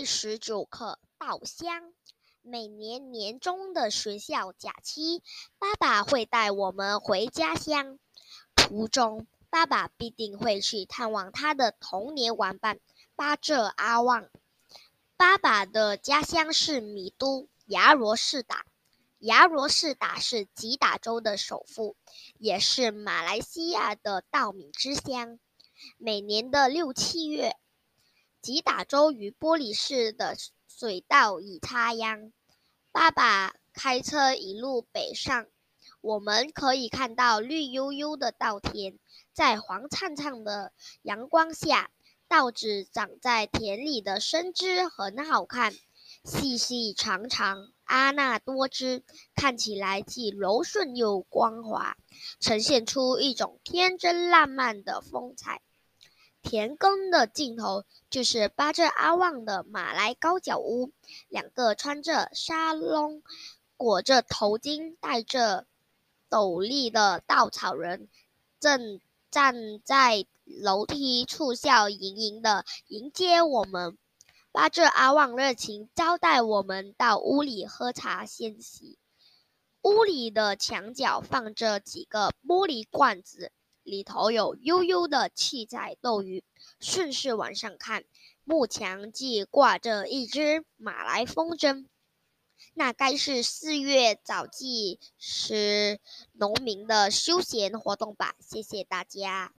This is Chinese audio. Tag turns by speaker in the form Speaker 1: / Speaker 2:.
Speaker 1: 第十九课稻香。每年年中的学校假期，爸爸会带我们回家乡。途中，爸爸必定会去探望他的童年玩伴巴浙阿旺。爸爸的家乡是米都牙罗士打，牙罗士打是吉打州的首富，也是马来西亚的稻米之乡。每年的六七月。吉打州与玻璃市的水稻已插秧，爸爸开车一路北上，我们可以看到绿油油的稻田，在黄灿灿的阳光下，稻子长在田里的身姿很好看，细细长长，阿那多姿，看起来既柔顺又光滑，呈现出一种天真烂漫的风采。田埂的尽头就是巴浙阿旺的马来高脚屋，两个穿着纱笼、裹着头巾、戴着斗笠的稻草人，正站在楼梯处笑盈盈地迎接我们。巴浙阿旺热情招待我们到屋里喝茶歇息。屋里的墙角放着几个玻璃罐子。里头有悠悠的气在斗鱼。顺势往上看，幕墙既挂着一只马来风筝，那该是四月早季时农民的休闲活动吧。谢谢大家。